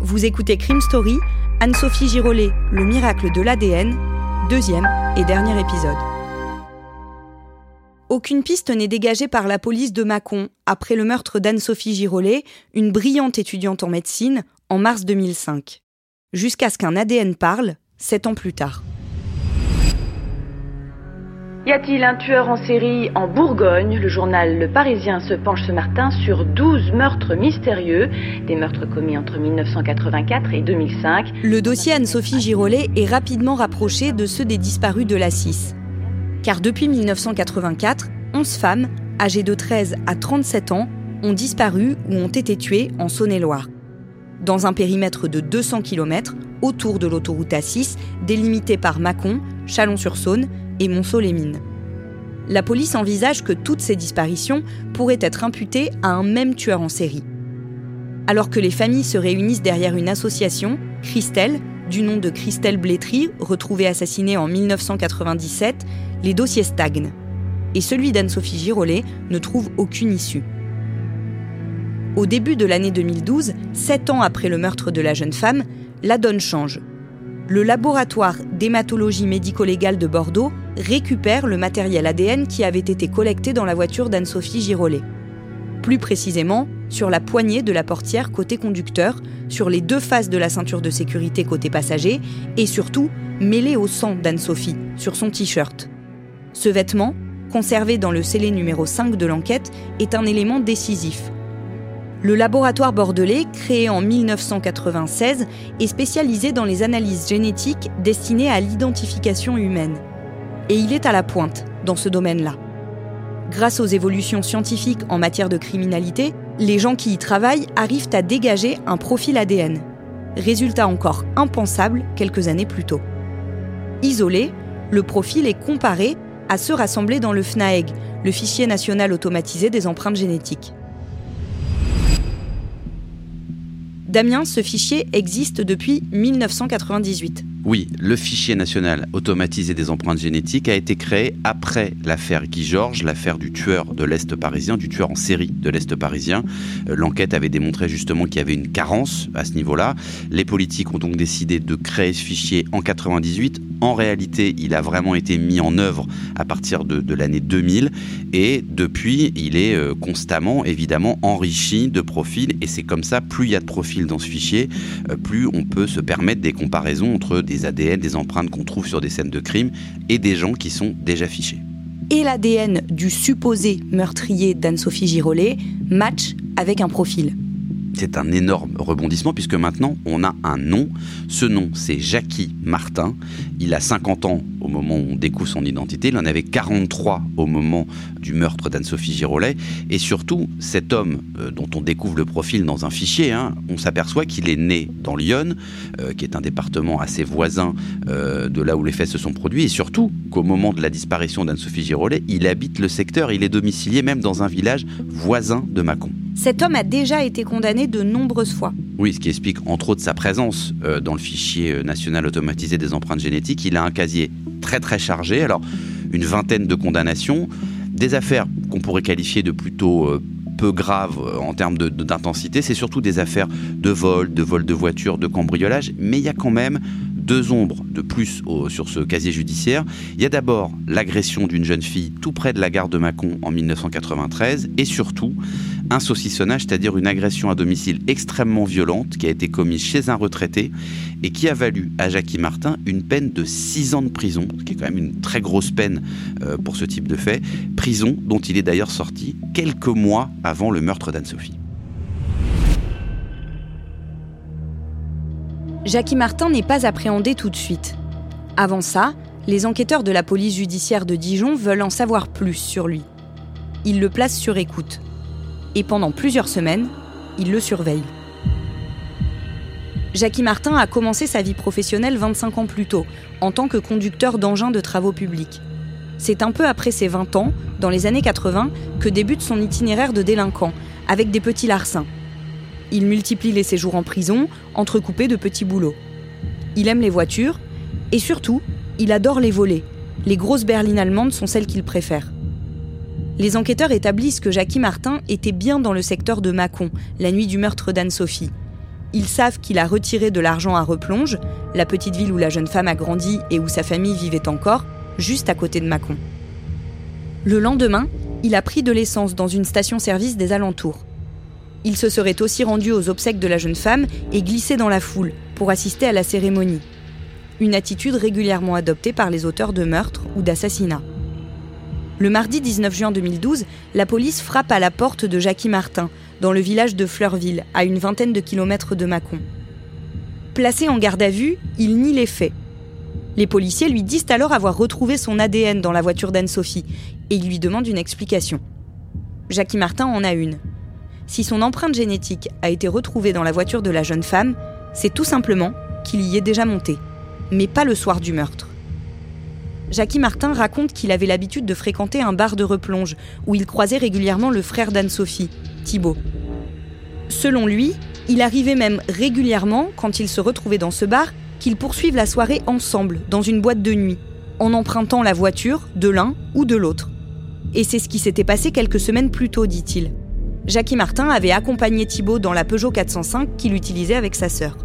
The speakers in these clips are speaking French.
Vous écoutez Crime Story, Anne-Sophie Girolet, Le miracle de l'ADN, deuxième et dernier épisode. Aucune piste n'est dégagée par la police de Mâcon après le meurtre d'Anne-Sophie Girolet, une brillante étudiante en médecine, en mars 2005. Jusqu'à ce qu'un ADN parle, sept ans plus tard. Y a-t-il un tueur en série en Bourgogne? Le journal Le Parisien se penche ce matin sur 12 meurtres mystérieux, des meurtres commis entre 1984 et 2005. Le dossier Anne-Sophie Girolet est rapidement rapproché de ceux des disparus de la 6. Car depuis 1984, 11 femmes, âgées de 13 à 37 ans, ont disparu ou ont été tuées en Saône-et-Loire. Dans un périmètre de 200 km autour de l'autoroute A6, délimité par Mâcon, Chalon-sur-Saône et Monceau-les-Mines. La police envisage que toutes ces disparitions pourraient être imputées à un même tueur en série. Alors que les familles se réunissent derrière une association, Christelle, du nom de Christelle Blétry, retrouvée assassinée en 1997, les dossiers stagnent. Et celui d'Anne-Sophie Girolet ne trouve aucune issue. Au début de l'année 2012, sept ans après le meurtre de la jeune femme, la donne change le laboratoire d'hématologie médico-légale de Bordeaux récupère le matériel ADN qui avait été collecté dans la voiture d'Anne-Sophie Girolet. Plus précisément, sur la poignée de la portière côté conducteur, sur les deux faces de la ceinture de sécurité côté passager et surtout mêlé au sang d'Anne-Sophie sur son t-shirt. Ce vêtement, conservé dans le scellé numéro 5 de l'enquête, est un élément décisif le laboratoire bordelais, créé en 1996, est spécialisé dans les analyses génétiques destinées à l'identification humaine. Et il est à la pointe dans ce domaine-là. Grâce aux évolutions scientifiques en matière de criminalité, les gens qui y travaillent arrivent à dégager un profil ADN. Résultat encore impensable quelques années plus tôt. Isolé, le profil est comparé à ceux rassemblés dans le FNAEG, le fichier national automatisé des empreintes génétiques. Damien, ce fichier existe depuis 1998. Oui, le fichier national automatisé des empreintes génétiques a été créé après l'affaire Guy Georges, l'affaire du tueur de l'Est parisien, du tueur en série de l'Est parisien. Euh, l'enquête avait démontré justement qu'il y avait une carence à ce niveau-là. Les politiques ont donc décidé de créer ce fichier en 98. En réalité, il a vraiment été mis en œuvre à partir de, l'année 2000 et depuis, il est euh, constamment évidemment enrichi de profils et c'est comme ça, plus il y a de profils dans ce fichier, euh, plus on peut se permettre des comparaisons entre des des ADN, des empreintes qu'on trouve sur des scènes de crime et des gens qui sont déjà fichés. Et l'ADN du supposé meurtrier d'Anne-Sophie Girolet match avec un profil c'est un énorme rebondissement puisque maintenant on a un nom. Ce nom, c'est Jackie Martin. Il a 50 ans au moment où on découvre son identité. Il en avait 43 au moment du meurtre d'Anne-Sophie Girolet. Et surtout, cet homme euh, dont on découvre le profil dans un fichier, hein, on s'aperçoit qu'il est né dans Lyon, euh, qui est un département assez voisin euh, de là où les faits se sont produits. Et surtout qu'au moment de la disparition d'Anne-Sophie Girolet, il habite le secteur. Il est domicilié même dans un village voisin de Mâcon. Cet homme a déjà été condamné de nombreuses fois. Oui, ce qui explique entre autres sa présence euh, dans le fichier euh, national automatisé des empreintes génétiques. Il a un casier très très chargé, alors une vingtaine de condamnations, des affaires qu'on pourrait qualifier de plutôt euh, peu graves en termes d'intensité, c'est surtout des affaires de vol, de vol de voiture, de cambriolage, mais il y a quand même deux ombres de plus sur ce casier judiciaire. Il y a d'abord l'agression d'une jeune fille tout près de la gare de Mâcon en 1993 et surtout un saucissonnage, c'est-à-dire une agression à domicile extrêmement violente qui a été commise chez un retraité et qui a valu à Jackie Martin une peine de 6 ans de prison, ce qui est quand même une très grosse peine euh, pour ce type de fait, prison dont il est d'ailleurs sorti quelques mois avant le meurtre d'Anne-Sophie. Jackie Martin n'est pas appréhendé tout de suite. Avant ça, les enquêteurs de la police judiciaire de Dijon veulent en savoir plus sur lui. Ils le placent sur écoute. Et pendant plusieurs semaines, il le surveille. Jackie Martin a commencé sa vie professionnelle 25 ans plus tôt, en tant que conducteur d'engins de travaux publics. C'est un peu après ses 20 ans, dans les années 80, que débute son itinéraire de délinquant, avec des petits larcins. Il multiplie les séjours en prison, entrecoupés de petits boulots. Il aime les voitures, et surtout, il adore les volets. Les grosses berlines allemandes sont celles qu'il préfère. Les enquêteurs établissent que Jackie Martin était bien dans le secteur de Mâcon, la nuit du meurtre d'Anne-Sophie. Ils savent qu'il a retiré de l'argent à Replonge, la petite ville où la jeune femme a grandi et où sa famille vivait encore, juste à côté de Mâcon. Le lendemain, il a pris de l'essence dans une station-service des alentours. Il se serait aussi rendu aux obsèques de la jeune femme et glissé dans la foule pour assister à la cérémonie. Une attitude régulièrement adoptée par les auteurs de meurtres ou d'assassinats. Le mardi 19 juin 2012, la police frappe à la porte de Jackie Martin, dans le village de Fleurville, à une vingtaine de kilomètres de Mâcon. Placé en garde à vue, il nie les faits. Les policiers lui disent alors avoir retrouvé son ADN dans la voiture d'Anne-Sophie et ils lui demandent une explication. Jackie Martin en a une. Si son empreinte génétique a été retrouvée dans la voiture de la jeune femme, c'est tout simplement qu'il y est déjà monté, mais pas le soir du meurtre. Jackie Martin raconte qu'il avait l'habitude de fréquenter un bar de replonge où il croisait régulièrement le frère d'Anne-Sophie, Thibault. Selon lui, il arrivait même régulièrement, quand ils se retrouvaient dans ce bar, qu'ils poursuivent la soirée ensemble, dans une boîte de nuit, en empruntant la voiture de l'un ou de l'autre. Et c'est ce qui s'était passé quelques semaines plus tôt, dit-il. Jackie Martin avait accompagné Thibault dans la Peugeot 405 qu'il utilisait avec sa sœur.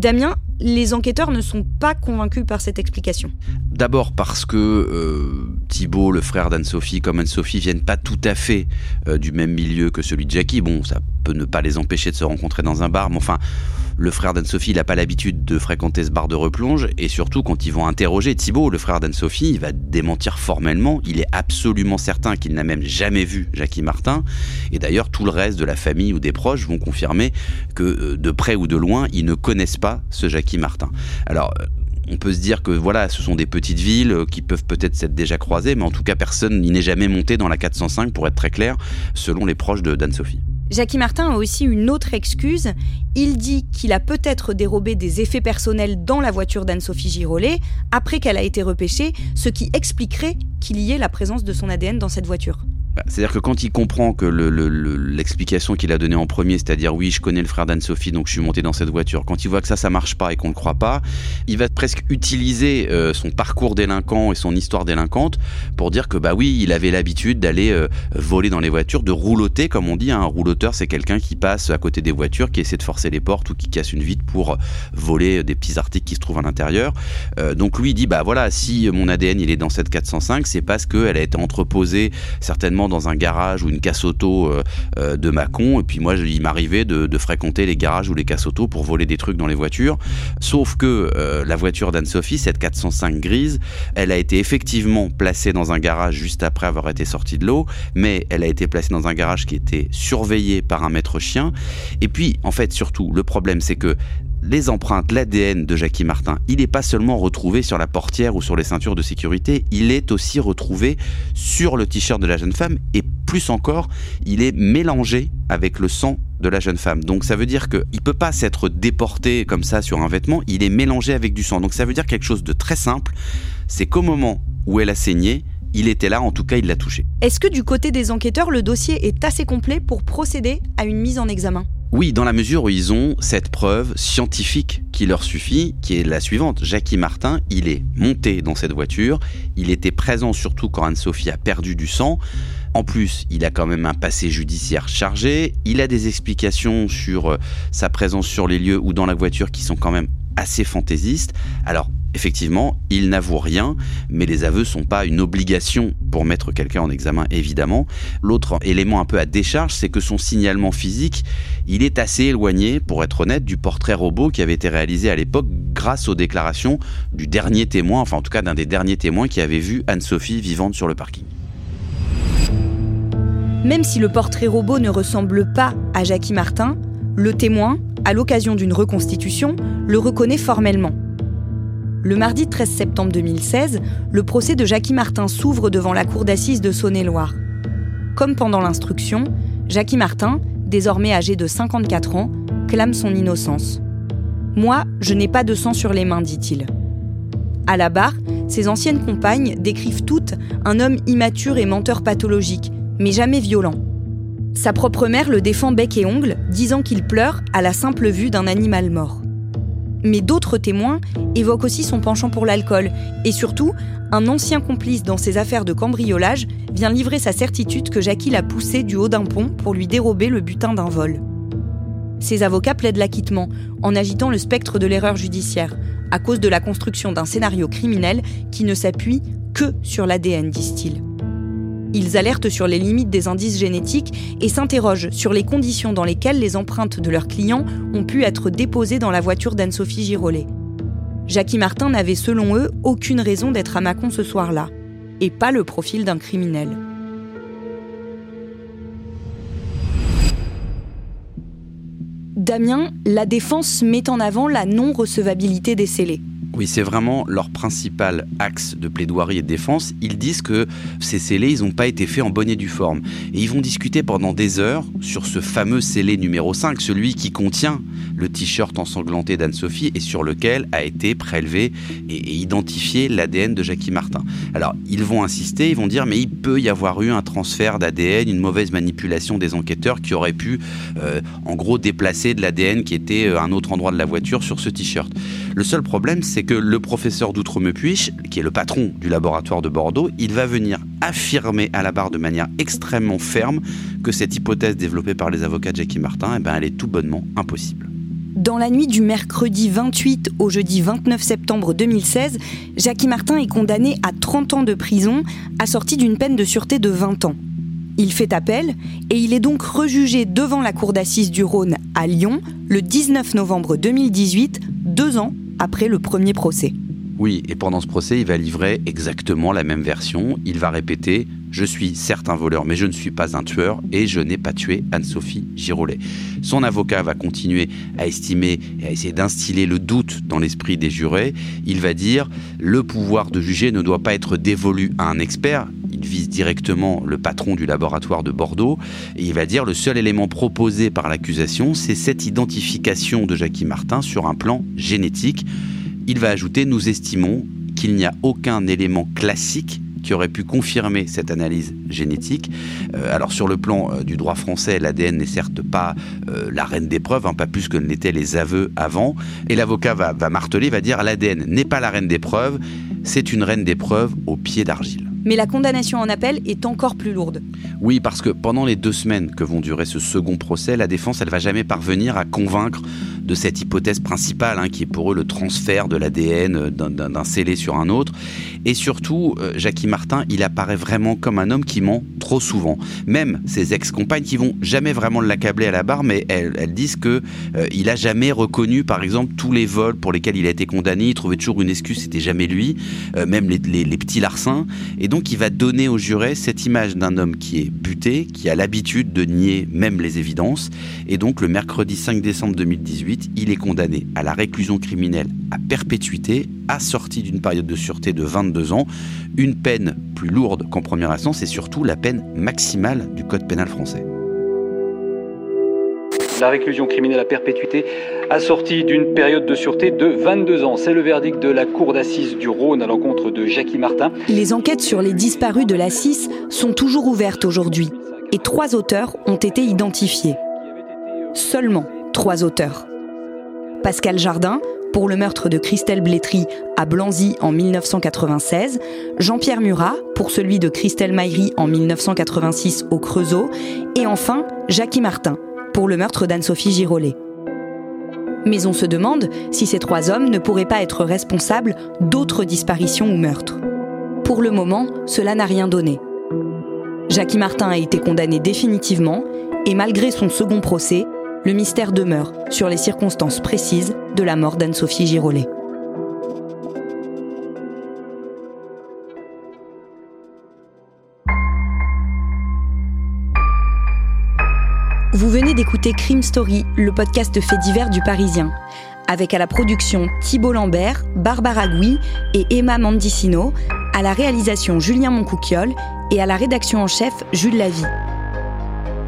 Damien, les enquêteurs ne sont pas convaincus par cette explication. D'abord parce que euh, Thibault, le frère d'Anne-Sophie, comme Anne-Sophie, viennent pas tout à fait euh, du même milieu que celui de Jackie. Bon, ça peut ne pas les empêcher de se rencontrer dans un bar, mais enfin, le frère d'Anne-Sophie, n'a pas l'habitude de fréquenter ce bar de replonge, et surtout quand ils vont interroger Thibault, le frère d'Anne-Sophie, il va démentir formellement, il est absolument certain qu'il n'a même jamais vu Jackie Martin, et d'ailleurs tout le reste de la famille ou des proches vont confirmer que euh, de près ou de loin, ils ne connaissent pas ce Jackie Martin. Alors, euh, on peut se dire que voilà, ce sont des petites villes euh, qui peuvent peut-être s'être déjà croisées, mais en tout cas, personne n'y n'est jamais monté dans la 405, pour être très clair, selon les proches de d'Anne-Sophie. Jackie Martin a aussi une autre excuse. Il dit qu'il a peut-être dérobé des effets personnels dans la voiture d'Anne-Sophie Girolet après qu'elle a été repêchée, ce qui expliquerait qu'il y ait la présence de son ADN dans cette voiture. Bah, c'est-à-dire que quand il comprend que l'explication qu'il a donnée en premier, c'est-à-dire oui, je connais le frère d'Anne-Sophie, donc je suis monté dans cette voiture, quand il voit que ça, ça marche pas et qu'on le croit pas, il va presque utiliser euh, son parcours délinquant et son histoire délinquante pour dire que bah oui, il avait l'habitude d'aller euh, voler dans les voitures, de rouloter, comme on dit. Hein. Un rouloteur, c'est quelqu'un qui passe à côté des voitures, qui essaie de forcer les portes ou qui casse une vitre pour voler des petits articles qui se trouvent à l'intérieur. Euh, donc lui, il dit bah voilà, si mon ADN il est dans cette 405, c'est parce qu'elle a été entreposée certainement dans un garage ou une casse auto euh, euh, de Mâcon. Et puis moi, il m'arrivait de, fréquenter les garages ou les casse auto pour voler des trucs dans les voitures. Sauf que euh, la voiture d'Anne-Sophie, cette 405 grise, elle a été effectivement placée dans un garage juste après avoir été sortie de l'eau, mais elle a été placée dans un garage qui était surveillé par un maître chien. Et puis, en fait, surtout, le problème, c'est que les empreintes, l'ADN de Jackie Martin, il n'est pas seulement retrouvé sur la portière ou sur les ceintures de sécurité, il est aussi retrouvé sur le t-shirt de la jeune femme et plus encore, il est mélangé avec le sang de la jeune femme. Donc ça veut dire qu'il ne peut pas s'être déporté comme ça sur un vêtement, il est mélangé avec du sang. Donc ça veut dire quelque chose de très simple, c'est qu'au moment où elle a saigné, il était là, en tout cas il l'a touché. Est-ce que du côté des enquêteurs, le dossier est assez complet pour procéder à une mise en examen? Oui, dans la mesure où ils ont cette preuve scientifique qui leur suffit, qui est la suivante. Jackie Martin, il est monté dans cette voiture, il était présent surtout quand Anne-Sophie a perdu du sang. En plus, il a quand même un passé judiciaire chargé, il a des explications sur euh, sa présence sur les lieux ou dans la voiture qui sont quand même assez fantaisistes. Alors, Effectivement, il n'avoue rien, mais les aveux sont pas une obligation pour mettre quelqu'un en examen, évidemment. L'autre élément un peu à décharge, c'est que son signalement physique, il est assez éloigné, pour être honnête, du portrait robot qui avait été réalisé à l'époque grâce aux déclarations du dernier témoin, enfin en tout cas d'un des derniers témoins qui avait vu Anne-Sophie vivante sur le parking. Même si le portrait robot ne ressemble pas à Jackie Martin, le témoin, à l'occasion d'une reconstitution, le reconnaît formellement. Le mardi 13 septembre 2016, le procès de Jackie Martin s'ouvre devant la cour d'assises de Saône-et-Loire. Comme pendant l'instruction, Jackie Martin, désormais âgé de 54 ans, clame son innocence. Moi, je n'ai pas de sang sur les mains, dit-il. À la barre, ses anciennes compagnes décrivent toutes un homme immature et menteur pathologique, mais jamais violent. Sa propre mère le défend bec et ongle, disant qu'il pleure à la simple vue d'un animal mort. Mais d'autres témoins évoquent aussi son penchant pour l'alcool et surtout, un ancien complice dans ses affaires de cambriolage vient livrer sa certitude que Jackie l'a poussé du haut d'un pont pour lui dérober le butin d'un vol. Ses avocats plaident l'acquittement en agitant le spectre de l'erreur judiciaire, à cause de la construction d'un scénario criminel qui ne s'appuie que sur l'ADN, disent-ils. Ils alertent sur les limites des indices génétiques et s'interrogent sur les conditions dans lesquelles les empreintes de leurs clients ont pu être déposées dans la voiture d'Anne-Sophie Girolet. Jackie Martin n'avait selon eux aucune raison d'être à Mâcon ce soir-là, et pas le profil d'un criminel. Damien, la défense met en avant la non-recevabilité des scellés. Oui, c'est vraiment leur principal axe de plaidoirie et de défense. Ils disent que ces scellés, ils n'ont pas été faits en bonne et due forme. Et ils vont discuter pendant des heures sur ce fameux scellé numéro 5, celui qui contient le t-shirt ensanglanté d'Anne-Sophie et sur lequel a été prélevé et, identifié l'ADN de Jackie Martin. Alors, ils vont insister, ils vont dire, mais il peut y avoir eu un transfert d'ADN, une mauvaise manipulation des enquêteurs qui aurait pu, euh, en gros, déplacer de l'ADN qui était à euh, un autre endroit de la voiture sur ce t-shirt. Le seul problème, c'est que le professeur d'Outremepuich, qui est le patron du laboratoire de Bordeaux, il va venir affirmer à la barre de manière extrêmement ferme que cette hypothèse développée par les avocats de Jackie Martin, eh ben, elle est tout bonnement impossible. Dans la nuit du mercredi 28 au jeudi 29 septembre 2016, Jackie Martin est condamné à 30 ans de prison, assorti d'une peine de sûreté de 20 ans. Il fait appel et il est donc rejugé devant la cour d'assises du Rhône à Lyon le 19 novembre 2018, deux ans après le premier procès. Oui, et pendant ce procès, il va livrer exactement la même version. Il va répéter Je suis certes un voleur, mais je ne suis pas un tueur et je n'ai pas tué Anne-Sophie Girolet. Son avocat va continuer à estimer et à essayer d'instiller le doute dans l'esprit des jurés. Il va dire Le pouvoir de juger ne doit pas être dévolu à un expert. Vise directement le patron du laboratoire de Bordeaux et il va dire le seul élément proposé par l'accusation, c'est cette identification de Jackie Martin sur un plan génétique. Il va ajouter Nous estimons qu'il n'y a aucun élément classique qui aurait pu confirmer cette analyse génétique. Euh, alors sur le plan euh, du droit français, l'ADN n'est certes pas euh, la reine des preuves, hein, pas plus que ne l'étaient les aveux avant. Et l'avocat va, va marteler, va dire l'ADN n'est pas la reine des preuves, c'est une reine des preuves au pied d'argile. Mais la condamnation en appel est encore plus lourde. Oui, parce que pendant les deux semaines que vont durer ce second procès, la défense, elle va jamais parvenir à convaincre de cette hypothèse principale, hein, qui est pour eux le transfert de l'ADN d'un scellé sur un autre. Et surtout, euh, Jackie Martin, il apparaît vraiment comme un homme qui ment trop souvent. Même ses ex-compagnes qui vont jamais vraiment l'accabler à la barre, mais elles, disent que euh, il a jamais reconnu, par exemple, tous les vols pour lesquels il a été condamné. Il trouvait toujours une excuse, c'était jamais lui, euh, même les, les, petits larcins. Et donc, il va donner aux jurés cette image d'un homme qui est buté, qui a l'habitude de nier même les évidences. Et donc, le mercredi 5 décembre 2018, il est condamné à la réclusion criminelle à perpétuité, assorti d'une période de sûreté de 22 ans, une peine plus lourde qu'en première instance et surtout la peine maximale du Code pénal français. La réclusion criminelle à perpétuité assortie d'une période de sûreté de 22 ans. C'est le verdict de la Cour d'assises du Rhône à l'encontre de Jackie Martin. Les enquêtes sur les disparus de la 6 sont toujours ouvertes aujourd'hui et trois auteurs ont été identifiés. Seulement trois auteurs. Pascal Jardin, pour le meurtre de Christelle Blétry à Blanzy en 1996, Jean-Pierre Murat pour celui de Christelle Maillery en 1986 au Creusot, et enfin Jackie Martin pour le meurtre d'Anne-Sophie Girolet. Mais on se demande si ces trois hommes ne pourraient pas être responsables d'autres disparitions ou meurtres. Pour le moment, cela n'a rien donné. Jackie Martin a été condamné définitivement et malgré son second procès, le mystère demeure sur les circonstances précises de la mort d'Anne-Sophie Girolet. Vous venez d'écouter Crime Story, le podcast fait divers du Parisien. avec à la production Thibault Lambert, Barbara Gouy et Emma Mandicino, à la réalisation Julien Moncouquiole et à la rédaction en chef Jules Lavie.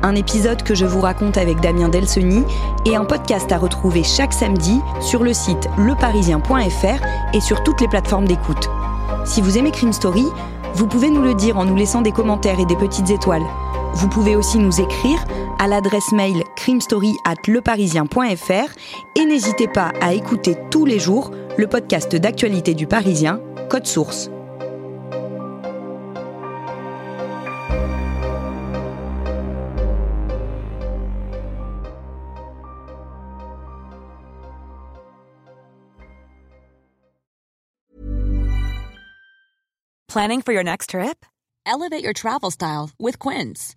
Un épisode que je vous raconte avec Damien Delseny et un podcast à retrouver chaque samedi sur le site leparisien.fr et sur toutes les plateformes d'écoute. Si vous aimez Crime Story, vous pouvez nous le dire en nous laissant des commentaires et des petites étoiles. Vous pouvez aussi nous écrire à l'adresse mail crimestory at leparisien.fr et n'hésitez pas à écouter tous les jours le podcast d'actualité du Parisien, Code Source. Planning for your next trip? Elevate your travel style with Quince.